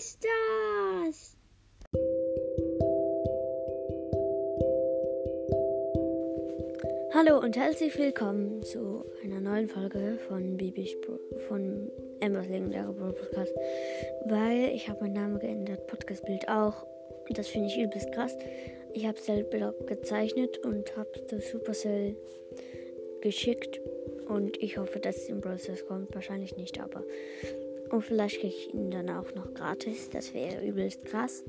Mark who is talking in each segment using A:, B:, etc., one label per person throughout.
A: ist das? Hallo und herzlich willkommen zu einer neuen Folge von Bibi's von Embers legendärer Podcast. Weil ich habe meinen Namen geändert, Podcastbild auch. Und das finde ich übelst krass. Ich habe selber gezeichnet und habe das Supercell geschickt. Und ich hoffe, dass es im Prozess kommt. Wahrscheinlich nicht, aber. Und vielleicht kriege ich ihn dann auch noch gratis. Das wäre übelst krass.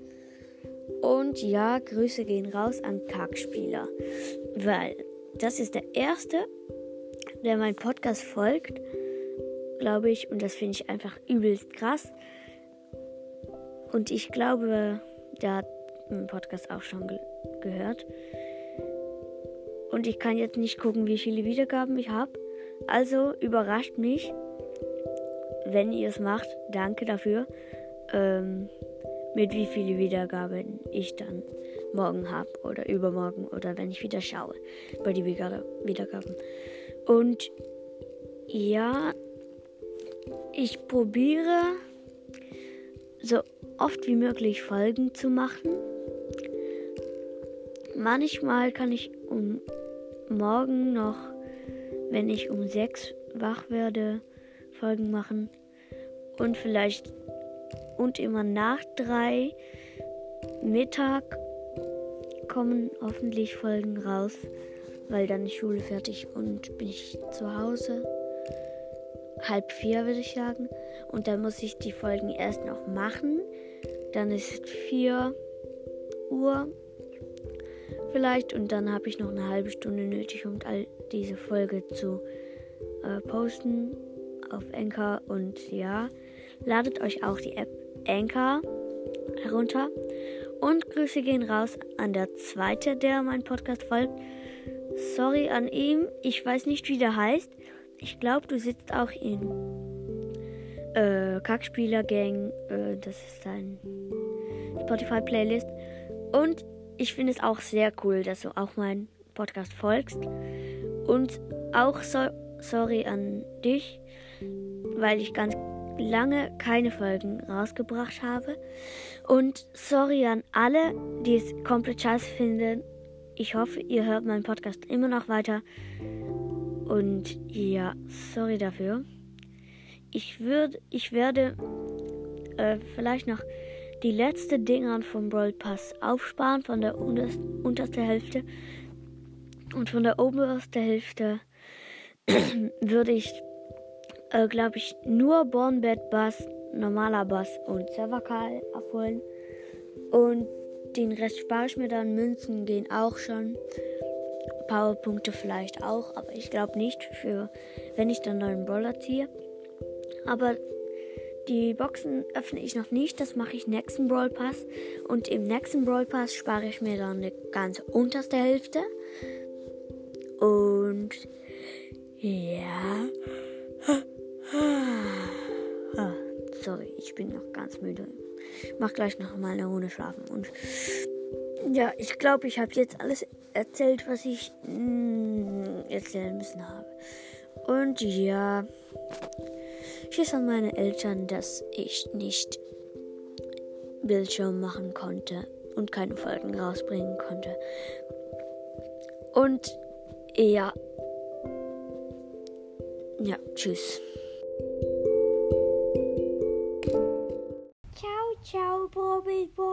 A: Und ja, Grüße gehen raus an Kackspieler. Weil das ist der erste, der meinen Podcast folgt, glaube ich. Und das finde ich einfach übelst krass. Und ich glaube, der hat meinen Podcast auch schon ge gehört. Und ich kann jetzt nicht gucken, wie viele Wiedergaben ich habe. Also überrascht mich, wenn ihr es macht. Danke dafür. Ähm, mit wie viele Wiedergaben ich dann morgen habe oder übermorgen oder wenn ich wieder schaue bei die Wiedergaben. Und ja, ich probiere so oft wie möglich Folgen zu machen. Manchmal kann ich um morgen noch, wenn ich um sechs wach werde, Folgen machen. Und vielleicht und immer nach drei Mittag kommen hoffentlich Folgen raus, weil dann ist Schule fertig und bin ich zu Hause. Halb vier würde ich sagen. Und dann muss ich die Folgen erst noch machen. Dann ist vier Uhr vielleicht und dann habe ich noch eine halbe Stunde nötig, um all diese Folge zu äh, posten auf Anchor und ja, ladet euch auch die App Anchor herunter und Grüße gehen raus an der zweite, der meinen Podcast folgt. Sorry an ihm, ich weiß nicht, wie der heißt. Ich glaube, du sitzt auch in äh, Kackspieler Gang. Äh, das ist dein Spotify-Playlist. Und ich finde es auch sehr cool, dass du auch meinen Podcast folgst. Und auch so, sorry an dich, weil ich ganz lange keine Folgen rausgebracht habe. Und sorry an alle, die es komplett scheiße finden. Ich hoffe, ihr hört meinen Podcast immer noch weiter. Und ja, sorry dafür. Ich würde, ich werde äh, vielleicht noch die letzte Dinger vom Brawl Pass aufsparen von der unterst, untersten Hälfte. Und von der obersten Hälfte würde ich äh, glaube ich, nur Bornbed Bass, normaler Bass und Serverkal abholen. Und den Rest spare ich mir dann. Münzen gehen auch schon. Powerpunkte vielleicht auch, aber ich glaube nicht für, wenn ich dann neuen Brawler ziehe. Aber die Boxen öffne ich noch nicht, das mache ich nächsten Brawl Pass. Und im nächsten Brawl Pass spare ich mir dann eine ganz unterste Hälfte. Und ja. Ah, sorry, ich bin noch ganz müde. Ich mach gleich noch mal eine Runde schlafen. Und ja, ich glaube, ich habe jetzt alles erzählt, was ich mm, erzählen müssen habe. Und ja, Tschüss an meine Eltern, dass ich nicht Bildschirm machen konnte und keine Folgen rausbringen konnte. Und ja. Ja, tschüss.
B: people.